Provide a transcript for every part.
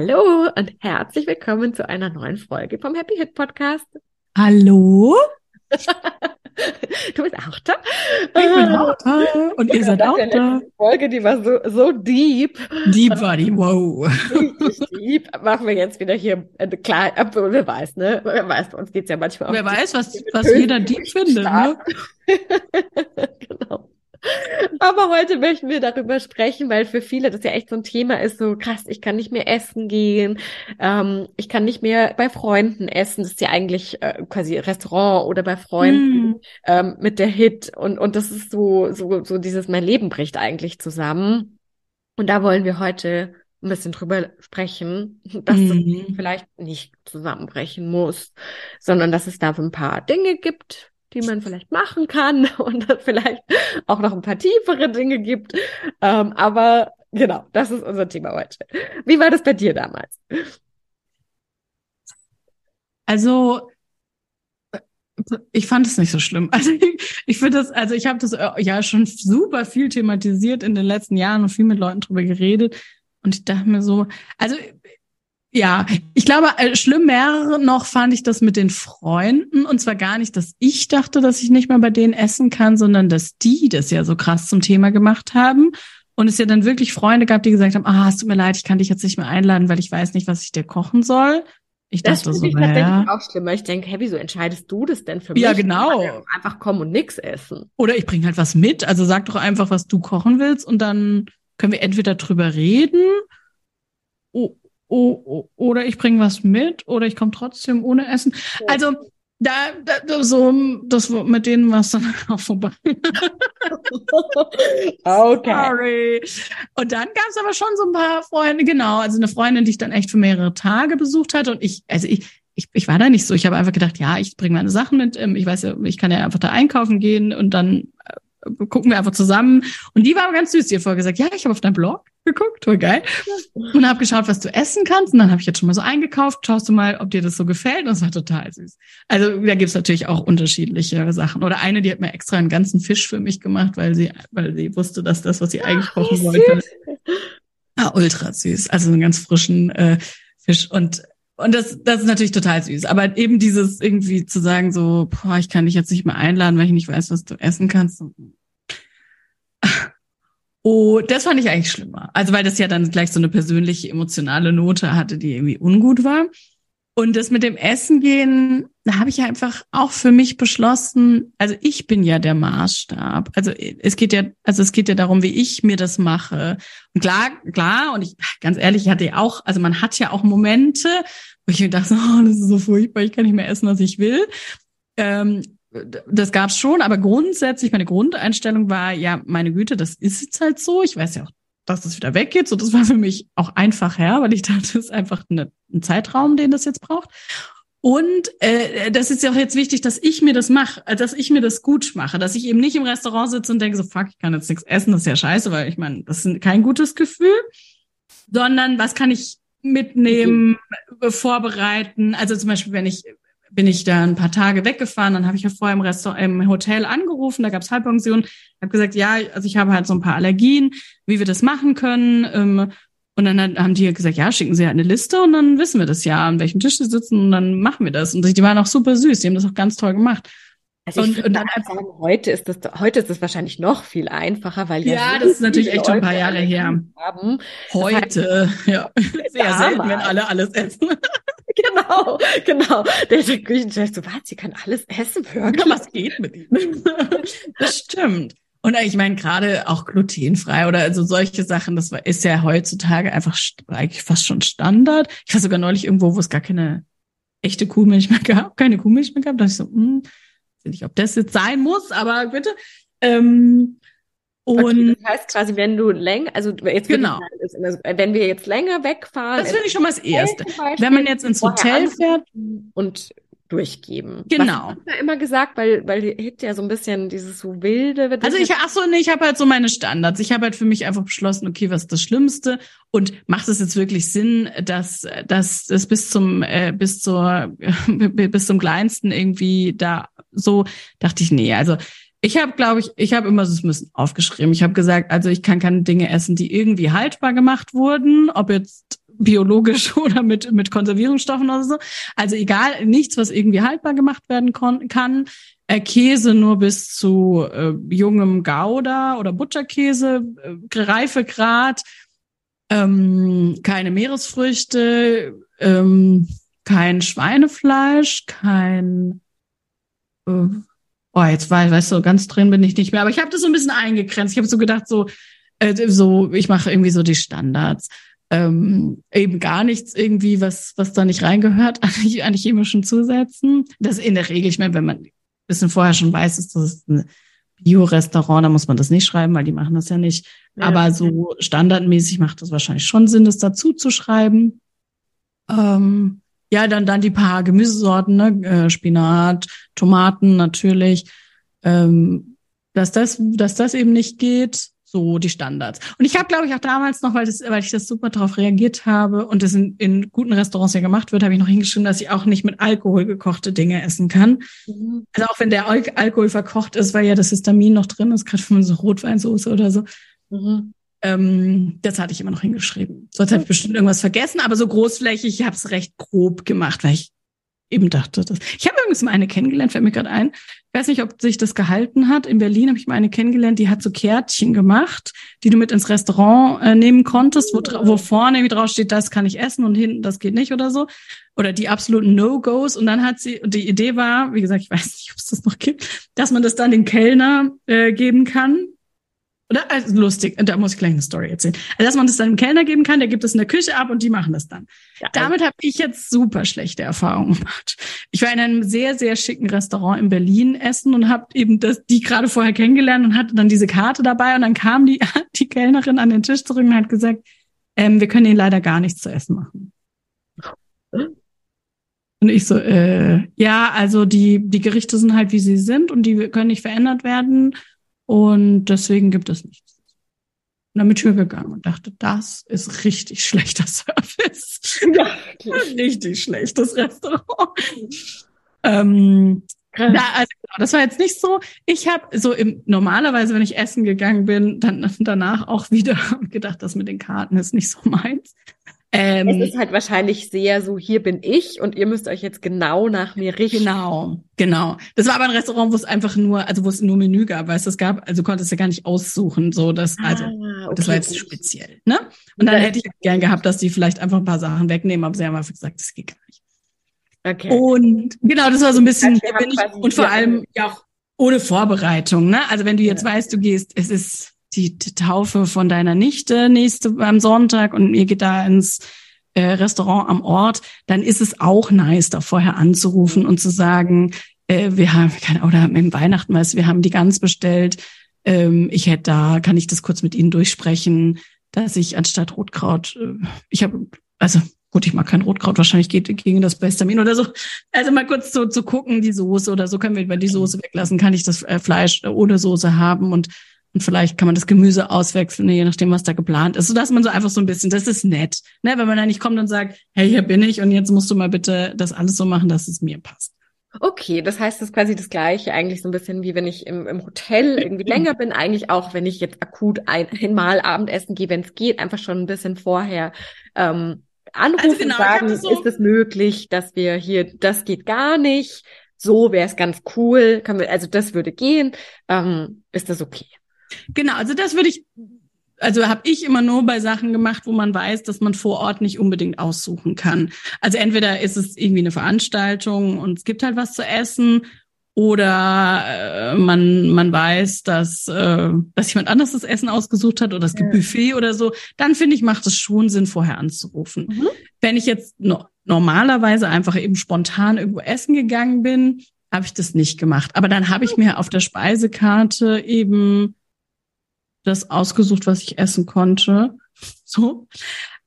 Hallo und herzlich willkommen zu einer neuen Folge vom Happy Hit Podcast. Hallo? du bist auch da? Ich bin auch da und ihr seid auch da. Die Folge, die war so, so deep. Deep war die, wow. deep. Machen wir jetzt wieder hier, äh, klar, wer weiß, ne? Wer weiß, bei uns geht es ja manchmal auch. Wer weiß, was, was jeder deep findet, ne? genau. Aber heute möchten wir darüber sprechen, weil für viele das ja echt so ein Thema ist, so krass, ich kann nicht mehr essen gehen, ähm, ich kann nicht mehr bei Freunden essen, das ist ja eigentlich äh, quasi Restaurant oder bei Freunden mm. ähm, mit der Hit und, und das ist so, so, so dieses, mein Leben bricht eigentlich zusammen. Und da wollen wir heute ein bisschen drüber sprechen, dass mm. das mhm. vielleicht nicht zusammenbrechen muss, sondern dass es da so ein paar Dinge gibt, die man vielleicht machen kann und vielleicht auch noch ein paar tiefere Dinge gibt. Ähm, aber genau, das ist unser Thema heute. Wie war das bei dir damals? Also ich fand es nicht so schlimm. Also ich, ich finde das, also ich habe das äh, ja schon super viel thematisiert in den letzten Jahren und viel mit Leuten drüber geredet. Und ich dachte mir so, also ja, ich glaube, äh, schlimmer noch fand ich das mit den Freunden. Und zwar gar nicht, dass ich dachte, dass ich nicht mehr bei denen essen kann, sondern dass die das ja so krass zum Thema gemacht haben. Und es ja dann wirklich Freunde gab, die gesagt haben, ah, es tut mir leid, ich kann dich jetzt nicht mehr einladen, weil ich weiß nicht, was ich dir kochen soll. Ich das dachte so, ich tatsächlich ja. auch schlimmer. Ich denke, hey, wieso entscheidest du das denn für mich? Ja, genau. Einfach kommen und nix essen. Oder ich bringe halt was mit. Also sag doch einfach, was du kochen willst und dann können wir entweder drüber reden oh, oder ich bringe was mit oder ich komme trotzdem ohne Essen. Also da, da so das mit denen war es dann auch vorbei. okay. Sorry. Und dann gab es aber schon so ein paar Freunde, genau, also eine Freundin, die ich dann echt für mehrere Tage besucht hatte und ich, also ich, ich, ich war da nicht so. Ich habe einfach gedacht, ja, ich bringe meine Sachen mit. Ähm, ich weiß ja, ich kann ja einfach da einkaufen gehen und dann äh, gucken wir einfach zusammen. Und die war aber ganz süß. Die hat vorher gesagt, ja, ich habe auf deinem Blog geguckt, war geil. Und habe geschaut, was du essen kannst. Und dann habe ich jetzt schon mal so eingekauft. Schaust du mal, ob dir das so gefällt. Und es war total süß. Also da gibt's natürlich auch unterschiedliche Sachen. Oder eine, die hat mir extra einen ganzen Fisch für mich gemacht, weil sie, weil sie wusste, dass das, was sie eigentlich kochen wollte. Ah, ultra süß. Also einen ganz frischen äh, Fisch. Und und das, das ist natürlich total süß. Aber eben dieses irgendwie zu sagen, so, boah, ich kann dich jetzt nicht mehr einladen, weil ich nicht weiß, was du essen kannst. Oh, das fand ich eigentlich schlimmer. Also weil das ja dann gleich so eine persönliche emotionale Note hatte, die irgendwie ungut war. Und das mit dem Essen gehen, da habe ich einfach auch für mich beschlossen, also ich bin ja der Maßstab. Also es geht ja, also es geht ja darum, wie ich mir das mache. Und klar, klar, und ich, ganz ehrlich, ich hatte ja auch, also man hat ja auch Momente, wo ich mir dachte, oh, das ist so furchtbar, ich kann nicht mehr essen, was ich will. Ähm, das gab's schon, aber grundsätzlich meine Grundeinstellung war, ja, meine Güte, das ist jetzt halt so. Ich weiß ja auch, dass das wieder weggeht. So, das war für mich auch einfach her, weil ich dachte, das ist einfach eine, ein Zeitraum, den das jetzt braucht. Und äh, das ist ja auch jetzt wichtig, dass ich mir das mache, äh, dass ich mir das gut mache, dass ich eben nicht im Restaurant sitze und denke so, fuck, ich kann jetzt nichts essen, das ist ja scheiße, weil ich meine, das ist kein gutes Gefühl, sondern was kann ich mitnehmen, okay. vorbereiten. Also zum Beispiel, wenn ich bin ich da ein paar Tage weggefahren. Dann habe ich ja vorher im Restaurant, im Hotel angerufen, da gab es Halbpension. habe gesagt, ja, also ich habe halt so ein paar Allergien, wie wir das machen können. Ähm, und dann haben die gesagt, ja, schicken Sie halt eine Liste und dann wissen wir das ja, an welchem Tisch sie sitzen und dann machen wir das. Und die waren auch super süß, die haben das auch ganz toll gemacht. Also ich und, und dann sagen, heute ist das heute ist es wahrscheinlich noch viel einfacher, weil ja, ja das ist natürlich echt schon ein paar Jahre her. Haben. Heute, heißt, ja, sehr selten, wenn alle alles essen. genau, genau. Der, der Küchenchef so, was, sie kann alles essen, wirklich? Ja, was geht mit ihm? das stimmt. Und ich meine, gerade auch glutenfrei oder also solche Sachen, das ist ja heutzutage einfach eigentlich fast schon Standard. Ich war sogar neulich irgendwo, wo es gar keine echte Kuhmilch mehr gab, keine Kuhmilch mehr gab. Da dachte ich so, hm, weiß nicht, ob das jetzt sein muss, aber bitte. Ähm, und okay, das heißt quasi, wenn du länger, also jetzt genau. wenn wir jetzt länger wegfahren. Das finde ich schon mal das Erste. Wenn man jetzt ins Hotel fährt und durchgeben. Genau. Was ja immer gesagt, weil weil Hit ja so ein bisschen dieses so wilde. Also ich ach so, nee, ich habe halt so meine Standards. Ich habe halt für mich einfach beschlossen, okay, was ist das Schlimmste und macht es jetzt wirklich Sinn, dass dass das bis zum äh, bis zur bis zum kleinsten irgendwie da so dachte ich nee, also ich habe, glaube ich, ich habe immer so ein bisschen aufgeschrieben. Ich habe gesagt, also ich kann keine Dinge essen, die irgendwie haltbar gemacht wurden, ob jetzt biologisch oder mit, mit Konservierungsstoffen oder so. Also egal, nichts, was irgendwie haltbar gemacht werden kann. Äh, Käse nur bis zu äh, jungem Gouda oder Butcherkäse, äh, Reifegrad, ähm, keine Meeresfrüchte, ähm, kein Schweinefleisch, kein äh, Oh, jetzt war, weißt du, ganz drin bin ich nicht mehr. Aber ich habe das so ein bisschen eingegrenzt. Ich habe so gedacht, so, äh, so, ich mache irgendwie so die Standards ähm, eben gar nichts irgendwie, was, was da nicht reingehört, immer schon zusetzen. Das ist in der Regel, ich meine, wenn man ein bisschen vorher schon weiß, ist das ein Bio-Restaurant, da muss man das nicht schreiben, weil die machen das ja nicht. Ja. Aber so standardmäßig macht das wahrscheinlich schon Sinn, das dazu zu schreiben. Ähm, ja, dann, dann die paar Gemüsesorten, ne? Äh, Spinat, Tomaten natürlich. Ähm, dass das, dass das eben nicht geht so die Standards. Und ich habe, glaube ich, auch damals noch, weil, das, weil ich das super darauf reagiert habe und das in, in guten Restaurants ja gemacht wird, habe ich noch hingeschrieben, dass ich auch nicht mit Alkohol gekochte Dinge essen kann. Mhm. Also auch wenn der Al Alkohol verkocht ist, weil ja das Histamin noch drin ist, gerade für so Rotweinsoße oder so. Mhm. Ähm, das hatte ich immer noch hingeschrieben. Sonst habe ich bestimmt irgendwas vergessen, aber so großflächig, ich habe es recht grob gemacht, weil ich eben dachte das. Ich habe übrigens mal eine kennengelernt, fällt mir gerade ein. Ich weiß nicht, ob sich das gehalten hat. In Berlin habe ich mal eine kennengelernt, die hat so Kärtchen gemacht, die du mit ins Restaurant äh, nehmen konntest, wo, wo vorne irgendwie drauf steht, das kann ich essen und hinten, das geht nicht oder so. Oder die absoluten No-Gos. Und dann hat sie, die Idee war, wie gesagt, ich weiß nicht, ob es das noch gibt, dass man das dann den Kellner äh, geben kann oder? Also lustig, da muss ich gleich eine Story erzählen. Also, dass man das dann dem Kellner geben kann, der gibt es in der Küche ab und die machen das dann. Ja, also Damit habe ich jetzt super schlechte Erfahrungen gemacht. Ich war in einem sehr, sehr schicken Restaurant in Berlin essen und habe eben das, die gerade vorher kennengelernt und hatte dann diese Karte dabei und dann kam die, die Kellnerin an den Tisch zurück und hat gesagt, ähm, wir können Ihnen leider gar nichts zu essen machen. Und ich so, äh, ja, also die, die Gerichte sind halt, wie sie sind und die können nicht verändert werden. Und deswegen gibt es nichts. Und dann bin ich gegangen und dachte, das ist richtig schlechter Service. Ja, richtig schlechtes Restaurant. ähm, da, also, genau, das war jetzt nicht so. Ich habe so im normalerweise, wenn ich essen gegangen bin, dann danach auch wieder gedacht, das mit den Karten ist nicht so meins. Ähm, es ist halt wahrscheinlich sehr so, hier bin ich und ihr müsst euch jetzt genau nach mir richten. Genau, genau. Das war aber ein Restaurant, wo es einfach nur, also wo es nur Menü gab, weißt du, es gab, also konntest du ja gar nicht aussuchen, so das, ah, also okay. das war jetzt speziell, ne? Und dann hätte ich gern gehabt, dass die vielleicht einfach ein paar Sachen wegnehmen, aber sie haben einfach gesagt, das geht gar nicht. Okay. Und genau, das war so ein bisschen, hier bin ich, und vor allem ja auch ohne Vorbereitung, ne? Also wenn du jetzt ja. weißt, du gehst, es ist die, Taufe von deiner Nichte nächste am Sonntag und ihr geht da ins äh, Restaurant am Ort, dann ist es auch nice, da vorher anzurufen und zu sagen, äh, wir haben, oder im Weihnachten, weißt wir haben die Gans bestellt, ähm, ich hätte da, kann ich das kurz mit Ihnen durchsprechen, dass ich anstatt Rotkraut, äh, ich habe, also gut, ich mag kein Rotkraut, wahrscheinlich geht gegen das Bestamin oder so. Also mal kurz so zu gucken, die Soße oder so können wir über die Soße weglassen, kann ich das äh, Fleisch ohne Soße haben und und vielleicht kann man das Gemüse auswechseln, je nachdem, was da geplant ist, sodass man so einfach so ein bisschen, das ist nett, ne? wenn man da nicht kommt und sagt, hey, hier bin ich und jetzt musst du mal bitte das alles so machen, dass es mir passt. Okay, das heißt, das ist quasi das Gleiche, eigentlich so ein bisschen wie wenn ich im, im Hotel irgendwie länger bin, eigentlich auch, wenn ich jetzt akut ein, einmal Abendessen gehe, wenn es geht, einfach schon ein bisschen vorher ähm, anrufen also genau, und sagen, so ist es möglich, dass wir hier, das geht gar nicht, so wäre es ganz cool, kann wir, also das würde gehen, ähm, ist das okay? Genau, also das würde ich, also habe ich immer nur bei Sachen gemacht, wo man weiß, dass man vor Ort nicht unbedingt aussuchen kann. Also entweder ist es irgendwie eine Veranstaltung und es gibt halt was zu essen oder äh, man man weiß, dass äh, dass jemand anders das Essen ausgesucht hat oder es gibt ja. Buffet oder so, dann finde ich macht es schon Sinn vorher anzurufen. Mhm. Wenn ich jetzt no normalerweise einfach eben spontan irgendwo essen gegangen bin, habe ich das nicht gemacht. Aber dann habe ich mir auf der Speisekarte eben das ausgesucht, was ich essen konnte. So.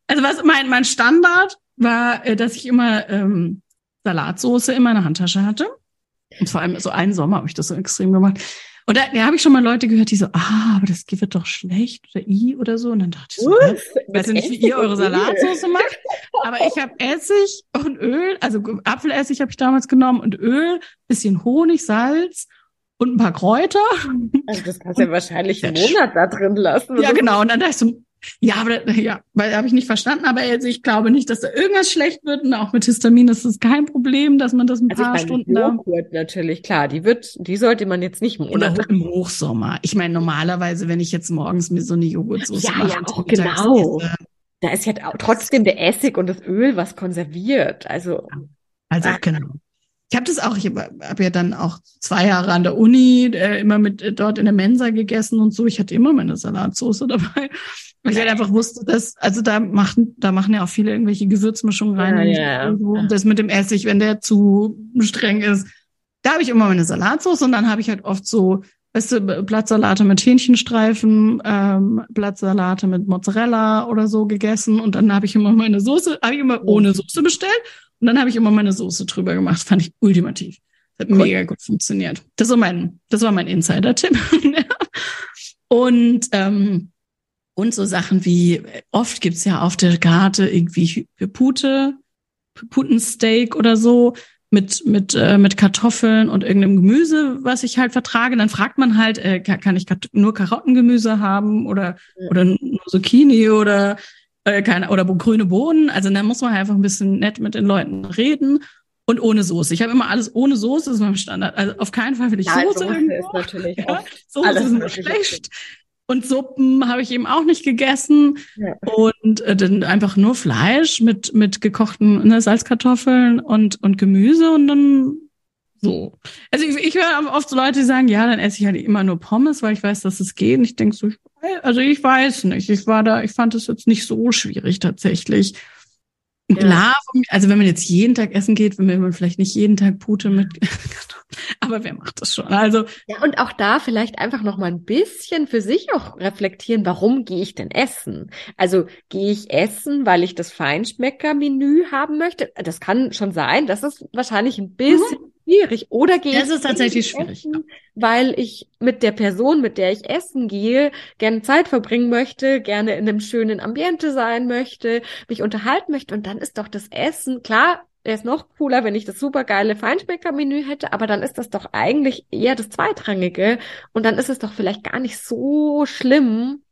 Also was mein, mein Standard war, äh, dass ich immer ähm, Salatsoße in meiner Handtasche hatte. Und vor allem so einen Sommer habe ich das so extrem gemacht. Und da, da habe ich schon mal Leute gehört, die so, ah, aber das wird doch schlecht oder i oder so. Und dann dachte ich so, ich weiß ja nicht, wie ihr eure Salatsauce macht, aber ich habe Essig und Öl, also Apfelessig habe ich damals genommen und Öl, bisschen Honig, Salz und ein paar Kräuter. Also das kannst du ja wahrscheinlich einen Monat da drin lassen. Ja, genau. Und dann dachte ich so, ja, aber ja, weil habe ich nicht verstanden, aber also ich glaube nicht, dass da irgendwas schlecht wird und auch mit Histamin ist es kein Problem, dass man das ein also paar ich meine, Stunden Joghurt natürlich klar, die wird, die sollte man jetzt nicht Monat im Hochsommer. Ich meine normalerweise, wenn ich jetzt morgens mir so eine Joghurtsoße ja, mache, ja, auch genau. Esse, da ist ja trotzdem der Essig und das Öl was konserviert. Also also ah. genau. Ich habe das auch, ich habe hab ja dann auch zwei Jahre an der Uni äh, immer mit äh, dort in der Mensa gegessen und so. Ich hatte immer meine Salatsauce dabei. Weil ich halt einfach wusste, dass, also da machen, da machen ja auch viele irgendwelche Gewürzmischungen rein. Ja, ja. Und das mit dem Essig, wenn der zu streng ist, da habe ich immer meine Salatsauce und dann habe ich halt oft so, weißt du, Blattsalate mit Hähnchenstreifen, ähm, Blattsalate mit Mozzarella oder so gegessen und dann habe ich immer meine Soße, habe ich immer ohne Soße bestellt und dann habe ich immer meine Soße drüber gemacht. Fand ich ultimativ. Das hat cool. mega gut funktioniert. Das war mein, das war mein Insider-Tipp. und ähm, und so Sachen wie, oft gibt's ja auf der Karte irgendwie Pute, Putensteak oder so mit mit äh, mit Kartoffeln und irgendeinem Gemüse, was ich halt vertrage, dann fragt man halt, äh, kann ich nur Karottengemüse haben oder oder nur Zucchini oder äh, keine oder grüne Bohnen. Also dann muss man einfach ein bisschen nett mit den Leuten reden und ohne Soße. Ich habe immer alles ohne Soße, das ist mein Standard. Also auf keinen Fall will ich ja, Soße. Soße irgendwo. ist natürlich ja, Soße ist immer schlecht. Und Suppen habe ich eben auch nicht gegessen. Ja. Und äh, dann einfach nur Fleisch mit, mit gekochten ne, Salzkartoffeln und, und Gemüse und dann so. Also ich, ich höre oft so Leute, die sagen, ja, dann esse ich halt immer nur Pommes, weil ich weiß, dass es geht. Und ich denke so, also ich weiß nicht. Ich war da, ich fand es jetzt nicht so schwierig tatsächlich. Klar, also wenn man jetzt jeden Tag essen geht, will man vielleicht nicht jeden Tag Pute mit, aber wer macht das schon? Also ja und auch da vielleicht einfach noch mal ein bisschen für sich auch reflektieren, warum gehe ich denn essen? Also gehe ich essen, weil ich das Feinschmecker-Menü haben möchte? Das kann schon sein. Das ist wahrscheinlich ein bisschen mhm schwierig. Oder gehe das ist tatsächlich schwierig, essen, weil ich mit der Person, mit der ich essen gehe, gerne Zeit verbringen möchte, gerne in einem schönen Ambiente sein möchte, mich unterhalten möchte. Und dann ist doch das Essen, klar, wäre es noch cooler, wenn ich das supergeile Feinschmecker-Menü hätte, aber dann ist das doch eigentlich eher das Zweitrangige. Und dann ist es doch vielleicht gar nicht so schlimm,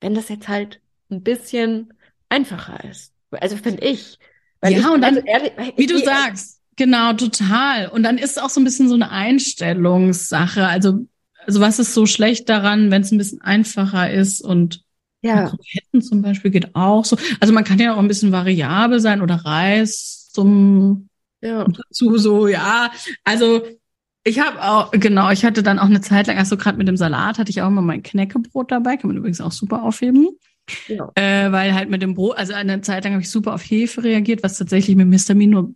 wenn das jetzt halt ein bisschen einfacher ist. Also finde ich. Weil ja, ich, und dann, also ehrlich, wie du sagst, Genau, total. Und dann ist es auch so ein bisschen so eine Einstellungssache. Also, also was ist so schlecht daran, wenn es ein bisschen einfacher ist und ja. Kroketten zum Beispiel geht auch so. Also man kann ja auch ein bisschen variabel sein oder Reis zum ja. dazu so, ja. Also ich habe auch, genau, ich hatte dann auch eine Zeit lang, also gerade mit dem Salat hatte ich auch immer mein Knäckebrot dabei, kann man übrigens auch super aufheben. Ja. Äh, weil halt mit dem Brot, also eine Zeit lang habe ich super auf Hefe reagiert, was tatsächlich mit Histamin nur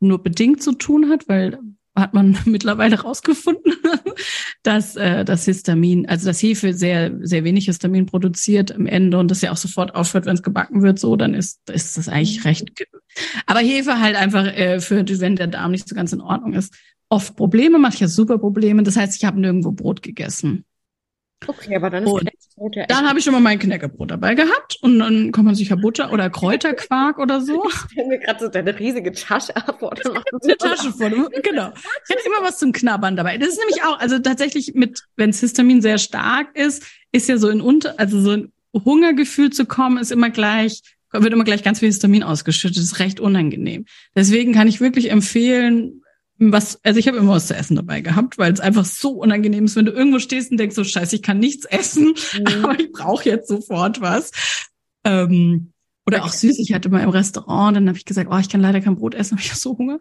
nur bedingt zu tun hat, weil hat man mittlerweile rausgefunden, dass äh, das Histamin, also das Hefe sehr sehr wenig Histamin produziert am Ende und das ja auch sofort aufhört, wenn es gebacken wird, so dann ist ist das eigentlich mhm. recht. Aber Hefe halt einfach äh, für wenn der Darm nicht so ganz in Ordnung ist, oft Probleme, macht ja super Probleme. Das heißt, ich habe nirgendwo Brot gegessen. Okay, aber dann ist und Knäckebrot ja Dann habe ich schon mal mein Knäckebrot dabei gehabt und dann kann man sich ja Butter oder Kräuterquark oder so. Ich stelle mir gerade so deine riesige Tasche vor. Eine Tasche vor, genau. Ich hätte immer was zum Knabbern dabei. Das ist nämlich auch, also tatsächlich mit, wenn Histamin sehr stark ist, ist ja so in unter, also so ein Hungergefühl zu kommen, ist immer gleich, wird immer gleich ganz viel Histamin ausgeschüttet. Das ist recht unangenehm. Deswegen kann ich wirklich empfehlen, was, also ich habe immer was zu essen dabei gehabt, weil es einfach so unangenehm ist, wenn du irgendwo stehst und denkst, so scheiße, ich kann nichts essen, mhm. aber ich brauche jetzt sofort was. Ähm, oder auch süß, ich hatte mal im Restaurant, dann habe ich gesagt, oh, ich kann leider kein Brot essen, habe ich so Hunger.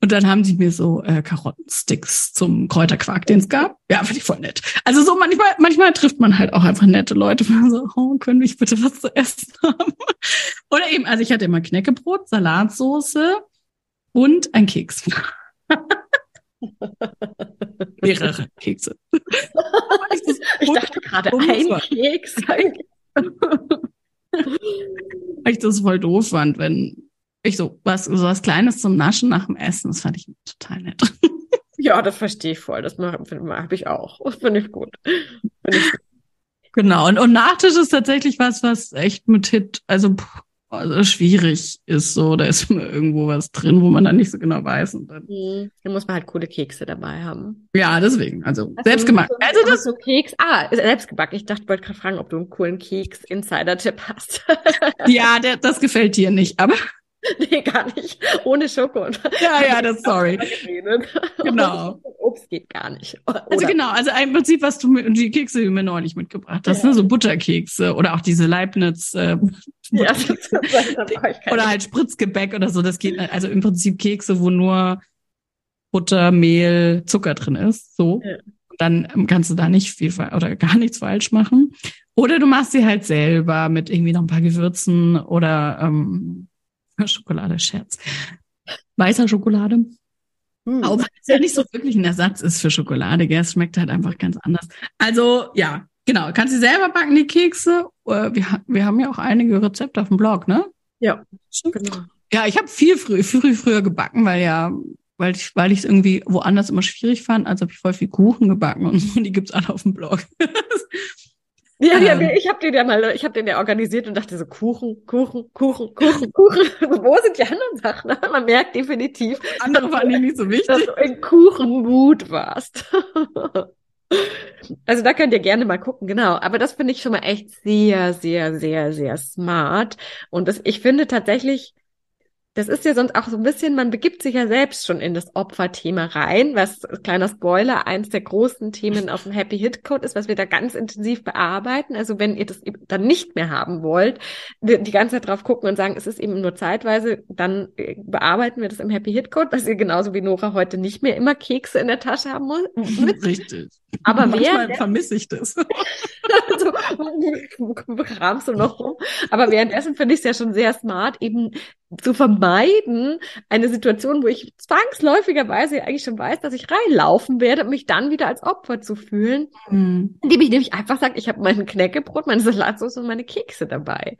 Und dann haben sie mir so äh, Karottensticks zum Kräuterquark, den es gab. Ja, finde ich voll nett. Also so manchmal, manchmal trifft man halt auch einfach nette Leute, wenn man so, oh, können wir bitte was zu essen haben? Oder eben, also ich hatte immer Knäckebrot, Salatsoße und ein Keks. Mehrere Kekse. ich dachte gerade ein Keks. Weil ich das voll doof fand, wenn ich so was, so was Kleines zum Naschen nach dem Essen, das fand ich total nett. Ja, das verstehe ich voll. Das habe ich auch. Das finde ich gut. Find ich Genau. Und, und Nachtisch ist tatsächlich was, was echt mit Hit, also also schwierig ist so, da ist immer irgendwo was drin, wo man dann nicht so genau weiß. Und dann, mhm. dann muss man halt coole Kekse dabei haben. Ja, deswegen, also hast selbstgemacht. So, also das so Keks, ah, selbstgebacken. Ich dachte, ich wollte gerade fragen, ob du einen coolen Keks-Insider-Tipp hast. ja, der, das gefällt dir nicht, aber Nee, gar nicht. Ohne Schoko. Ja, ja, das sorry. Genau. Obst geht gar nicht. Oder also genau, also im Prinzip, was du mit, die Kekse, die du mir neulich mitgebracht hast, ja. ne, so Butterkekse oder auch diese Leibniz, äh, ja, oder halt Spritzgebäck oder so, das geht, also im Prinzip Kekse, wo nur Butter, Mehl, Zucker drin ist, so. Ja. Dann kannst du da nicht viel oder gar nichts falsch machen. Oder du machst sie halt selber mit irgendwie noch ein paar Gewürzen oder ähm, Schokolade, Scherz. Weißer Schokolade. Hm. Aber es ja nicht so wirklich ein Ersatz ist für Schokolade, gell? Es schmeckt halt einfach ganz anders. Also, ja, genau. Kannst du selber backen, die Kekse? Äh, wir, wir haben ja auch einige Rezepte auf dem Blog, ne? Ja, genau. Ja, ich habe viel früh, früh, früher gebacken, weil ja, weil ich, weil ich es irgendwie woanders immer schwierig fand. Also habe ich voll viel Kuchen gebacken und so, und die gibt's alle auf dem Blog. Ja, ja, ähm. ich habe den ja mal, ich habe den ja organisiert und dachte so Kuchen, Kuchen, Kuchen, Kuchen, Kuchen. Wo sind die anderen Sachen? Man merkt definitiv, andere waren dir nicht so wichtig, dass du in Kuchenmut warst. Also da könnt ihr gerne mal gucken, genau. Aber das finde ich schon mal echt sehr, sehr, sehr, sehr smart. Und das, ich finde tatsächlich, das ist ja sonst auch so ein bisschen, man begibt sich ja selbst schon in das Opferthema rein, was, kleiner Spoiler, eins der großen Themen auf dem Happy Hit Code ist, was wir da ganz intensiv bearbeiten. Also wenn ihr das dann nicht mehr haben wollt, die ganze Zeit drauf gucken und sagen, es ist eben nur zeitweise, dann äh, bearbeiten wir das im Happy Hit Code, dass ihr genauso wie Nora heute nicht mehr immer Kekse in der Tasche haben muss. Richtig. Aber Manchmal wer, vermisse ich das. so, kramst du noch rum. Aber währenddessen finde ich es ja schon sehr smart, eben zu vermeiden, eine Situation, wo ich zwangsläufigerweise eigentlich schon weiß, dass ich reinlaufen werde, mich dann wieder als Opfer zu fühlen, mhm. indem ich nämlich einfach sage, ich habe mein Knäckebrot, meine Salatsauce und meine Kekse dabei.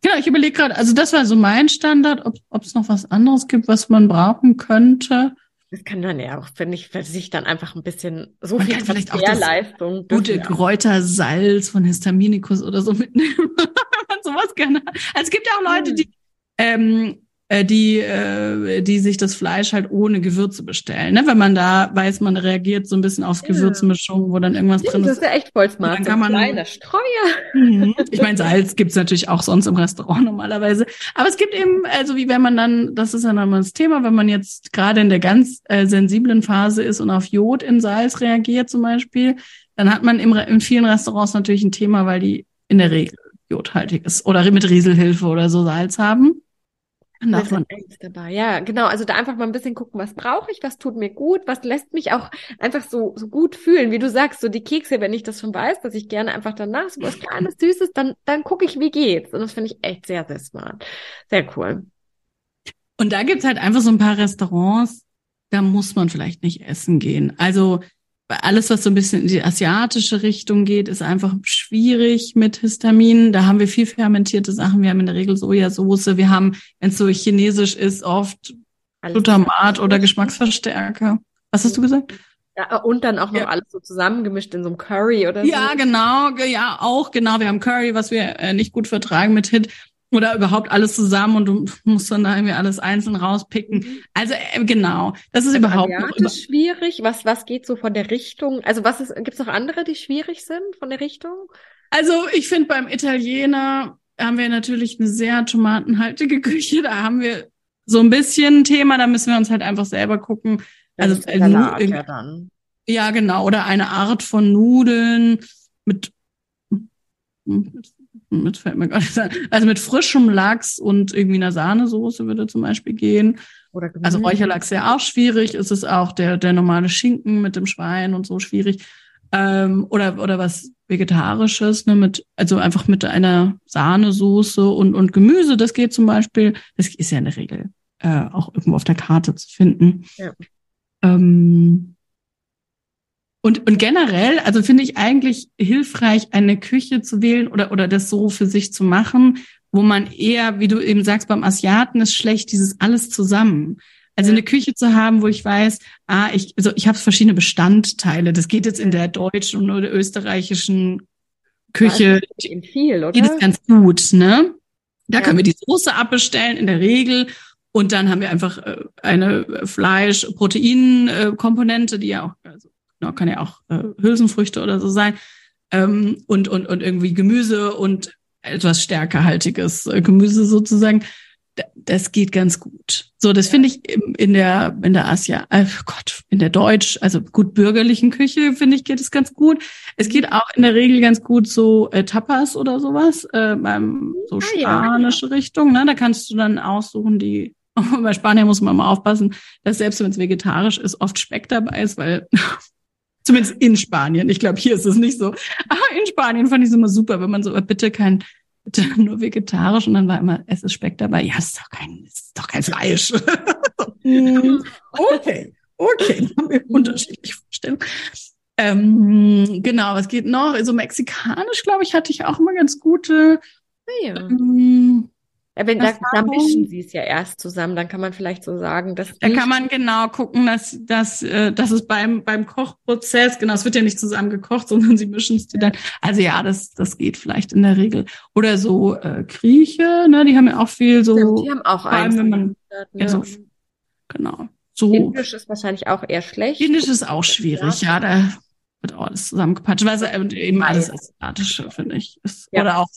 Genau, ich überlege gerade, also das war so mein Standard, ob es noch was anderes gibt, was man brauchen könnte. Das kann dann ja auch, finde ich, für sich dann einfach ein bisschen so man viel kann vielleicht auch das gute Kräutersalz von Histaminikus oder so mitnehmen, wenn man sowas gerne hat. Also es gibt ja auch Leute, hm. die ähm, äh, die, äh, die sich das Fleisch halt ohne Gewürze bestellen. Ne? Wenn man da weiß, man reagiert so ein bisschen auf ja. Gewürzmischung, wo dann irgendwas drin ist. Das ist ja echt voll smart. Dann kann man, kleiner Streuer. Mhm. Ich meine, Salz gibt's natürlich auch sonst im Restaurant normalerweise. Aber es gibt eben, also wie wenn man dann, das ist ja nochmal das Thema, wenn man jetzt gerade in der ganz äh, sensiblen Phase ist und auf Jod in Salz reagiert zum Beispiel, dann hat man im, in vielen Restaurants natürlich ein Thema, weil die in der Regel jodhaltig ist oder mit Rieselhilfe oder so Salz haben. Man dabei. Ja, genau. Also da einfach mal ein bisschen gucken, was brauche ich, was tut mir gut, was lässt mich auch einfach so, so gut fühlen. Wie du sagst, so die Kekse, wenn ich das schon weiß, dass ich gerne einfach danach so was kleines, süßes, dann, dann gucke ich, wie geht's. Und das finde ich echt sehr, sehr smart. Sehr cool. Und da gibt's halt einfach so ein paar Restaurants, da muss man vielleicht nicht essen gehen. Also alles, was so ein bisschen in die asiatische Richtung geht, ist einfach schwierig mit Histamin. Da haben wir viel fermentierte Sachen. Wir haben in der Regel Sojasauce. Wir haben, wenn es so chinesisch ist, oft Glutamat oder Geschmacksverstärker. Was hast du gesagt? Ja, und dann auch noch ja. alles so zusammengemischt in so einem Curry oder so. Ja, genau, ja, auch genau. Wir haben Curry, was wir äh, nicht gut vertragen mit Hit oder überhaupt alles zusammen und du musst dann da irgendwie alles einzeln rauspicken. Mhm. Also äh, genau, das ist also überhaupt über schwierig. Was was geht so von der Richtung? Also was ist gibt's noch andere, die schwierig sind von der Richtung? Also ich finde beim Italiener haben wir natürlich eine sehr tomatenhaltige Küche. Da haben wir so ein bisschen Thema, da müssen wir uns halt einfach selber gucken. Das also Salat, ja, dann. ja, genau, oder eine Art von Nudeln mit mit fällt mir gar nicht an. Also mit frischem Lachs und irgendwie einer Sahnesoße würde zum Beispiel gehen. Oder also Räucherlachs ja auch schwierig. Ist es auch der, der normale Schinken mit dem Schwein und so schwierig. Ähm, oder, oder was Vegetarisches, ne, mit, also einfach mit einer Sahnesoße und, und Gemüse, das geht zum Beispiel. Das ist ja in der Regel äh, auch irgendwo auf der Karte zu finden. Ja. Ähm, und, und generell, also finde ich eigentlich hilfreich, eine Küche zu wählen oder, oder das so für sich zu machen, wo man eher, wie du eben sagst, beim Asiaten ist schlecht, dieses alles zusammen. Also eine Küche zu haben, wo ich weiß, ah, ich, also ich habe verschiedene Bestandteile. Das geht jetzt in der deutschen oder österreichischen Küche. Ja, viel, oder? Geht es ganz gut, ne? Da ja. können wir die Soße abbestellen in der Regel. Und dann haben wir einfach äh, eine Fleisch-Protein-Komponente, die ja auch, also genau, kann ja auch äh, Hülsenfrüchte oder so sein. Ähm, und, und, und irgendwie Gemüse und etwas stärkerhaltiges äh, Gemüse sozusagen. Das geht ganz gut. So, das finde ich in der, in der Asia, äh, Gott, in der Deutsch, also gut bürgerlichen Küche, finde ich, geht es ganz gut. Es geht auch in der Regel ganz gut so äh, Tapas oder sowas, äh, beim so ah, spanische ja. Richtung, ne? Da kannst du dann aussuchen, die bei Spanien muss man mal aufpassen, dass selbst wenn es vegetarisch ist, oft Speck dabei ist, weil Zumindest in Spanien. Ich glaube, hier ist es nicht so. Aber in Spanien fand ich es immer super, wenn man so, bitte kein, bitte nur vegetarisch und dann war immer, es ist Speck dabei. Ja, es ist doch kein, es ist doch kein Fleisch. Mhm. okay, okay, haben wir unterschiedliche Vorstellungen. Ähm, genau, was geht noch? So also mexikanisch, glaube ich, hatte ich auch immer ganz gute. Ah ja. Ähm, wenn da, da mischen sie es ja erst zusammen, dann kann man vielleicht so sagen, dass da kann man genau gucken, dass dass äh, dass es beim beim Kochprozess genau, es wird ja nicht zusammen gekocht, sondern sie mischen es dann. Also ja, das das geht vielleicht in der Regel oder so äh, Grieche, ne, die haben ja auch viel so. Ja, die haben auch eins. Wenn man, ja, so, genau. So. Indisch ist wahrscheinlich auch eher schlecht. Indisch ist auch schwierig, ja, da wird auch alles zusammengepatscht, weil es eben alles asiatische finde ich ist. Ja. Oder auch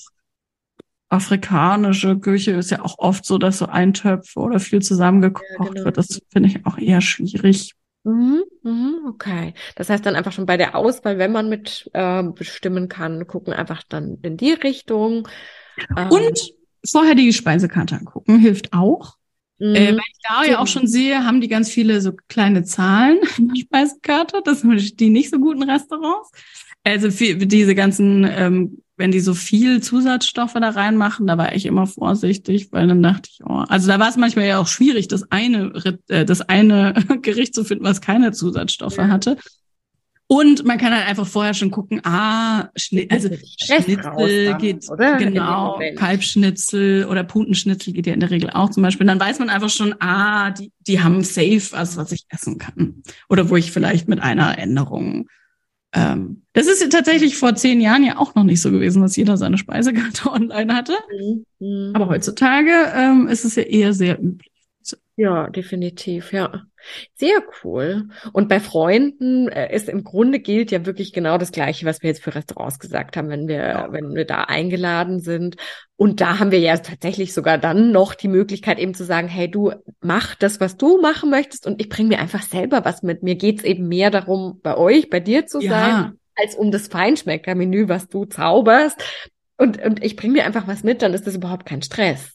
afrikanische Küche ist ja auch oft so, dass so Eintöpfe oder viel zusammengekocht ja, genau. wird. Das finde ich auch eher schwierig. Mhm, mhm, okay. Das heißt dann einfach schon bei der Auswahl, wenn man mit äh, bestimmen kann, gucken einfach dann in die Richtung. Ähm, Und vorher die Speisekarte angucken, hilft auch. Mhm. Äh, weil ich da ja auch schon sehe, haben die ganz viele so kleine Zahlen in der Speisekarte. Das sind die nicht so guten Restaurants. Also für diese ganzen ähm, wenn die so viel Zusatzstoffe da reinmachen, da war ich immer vorsichtig, weil dann dachte ich, oh, also da war es manchmal ja auch schwierig, das eine, äh, das eine Gericht zu finden, was keine Zusatzstoffe ja. hatte. Und man kann halt einfach vorher schon gucken, ah, Schni also Schnitzel dann, geht, oder? genau, Kalbschnitzel oder Putenschnitzel geht ja in der Regel auch zum Beispiel. Dann weiß man einfach schon, ah, die, die haben safe was, was ich essen kann. Oder wo ich vielleicht mit einer Änderung ähm, das ist tatsächlich vor zehn Jahren ja auch noch nicht so gewesen, dass jeder seine Speisekarte online hatte. Mhm. Aber heutzutage ähm, ist es ja eher sehr üblich. Ja, definitiv, ja. Sehr cool. Und bei Freunden äh, ist im Grunde gilt ja wirklich genau das Gleiche, was wir jetzt für Restaurants gesagt haben, wenn wir, ja. wenn wir da eingeladen sind. Und da haben wir ja tatsächlich sogar dann noch die Möglichkeit eben zu sagen, hey, du mach das, was du machen möchtest und ich bringe mir einfach selber was mit. Mir geht's eben mehr darum, bei euch, bei dir zu ja. sein, als um das Feinschmeckermenü, was du zauberst. Und, und ich bringe mir einfach was mit, dann ist das überhaupt kein Stress.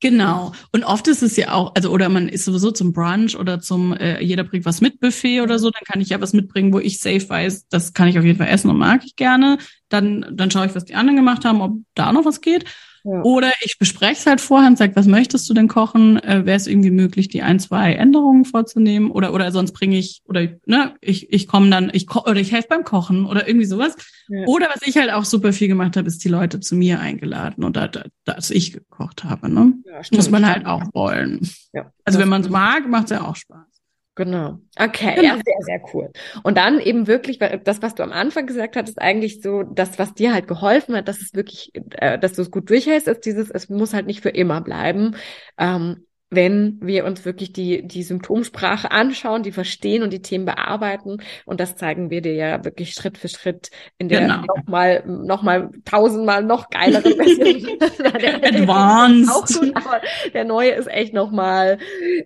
Genau. Und oft ist es ja auch, also oder man ist sowieso zum Brunch oder zum äh, jeder bringt was mit Buffet oder so, dann kann ich ja was mitbringen, wo ich safe weiß, das kann ich auf jeden Fall essen und mag ich gerne. Dann dann schaue ich, was die anderen gemacht haben, ob da noch was geht. Oder ich bespreche es halt vorher und sage, was möchtest du denn kochen? Äh, Wäre es irgendwie möglich, die ein, zwei Änderungen vorzunehmen? Oder oder sonst bringe ich, oder ne, ich, ich komme dann, ich ko oder ich helfe beim Kochen oder irgendwie sowas. Ja. Oder was ich halt auch super viel gemacht habe, ist die Leute zu mir eingeladen und da, da, dass ich gekocht habe. Ne? Ja, Muss man halt auch wollen. Ja, also wenn man es mag, macht es ja auch Spaß. Genau. Okay, genau. ja, sehr, sehr cool. Und dann eben wirklich, weil das, was du am Anfang gesagt hast, ist eigentlich so, das, was dir halt geholfen hat, dass es wirklich, äh, dass du es gut durchhältst, ist dieses, es muss halt nicht für immer bleiben. Ähm, wenn wir uns wirklich die, die Symptomsprache anschauen, die verstehen und die Themen bearbeiten. Und das zeigen wir dir ja wirklich Schritt für Schritt in der genau. nochmal, nochmal tausendmal noch geileren Version. Advanced. Auch gut, aber der neue ist echt nochmal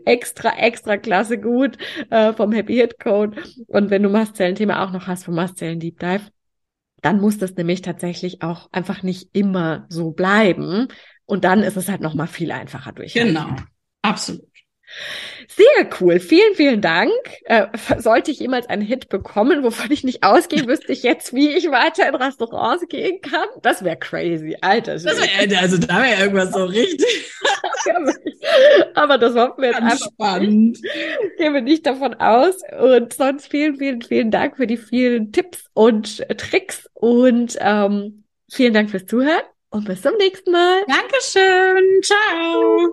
extra, extra klasse gut äh, vom Happy Hit Code. Und wenn du Mastzellen-Thema auch noch hast vom Mastzellen Deep Dive, dann muss das nämlich tatsächlich auch einfach nicht immer so bleiben. Und dann ist es halt nochmal viel einfacher durch. Genau. Absolut. Sehr cool. Vielen, vielen Dank. Äh, sollte ich jemals einen Hit bekommen, wovon ich nicht ausgehe, wüsste ich jetzt, wie ich weiter in Restaurants gehen kann. Das wäre crazy, Alter. Das wär, also da wäre irgendwas so richtig. Aber das hoffen wir jetzt Ganz einfach. Spannend. Gehen wir nicht davon aus. Und sonst vielen, vielen, vielen Dank für die vielen Tipps und Tricks und ähm, vielen Dank fürs Zuhören und bis zum nächsten Mal. Dankeschön. Ciao.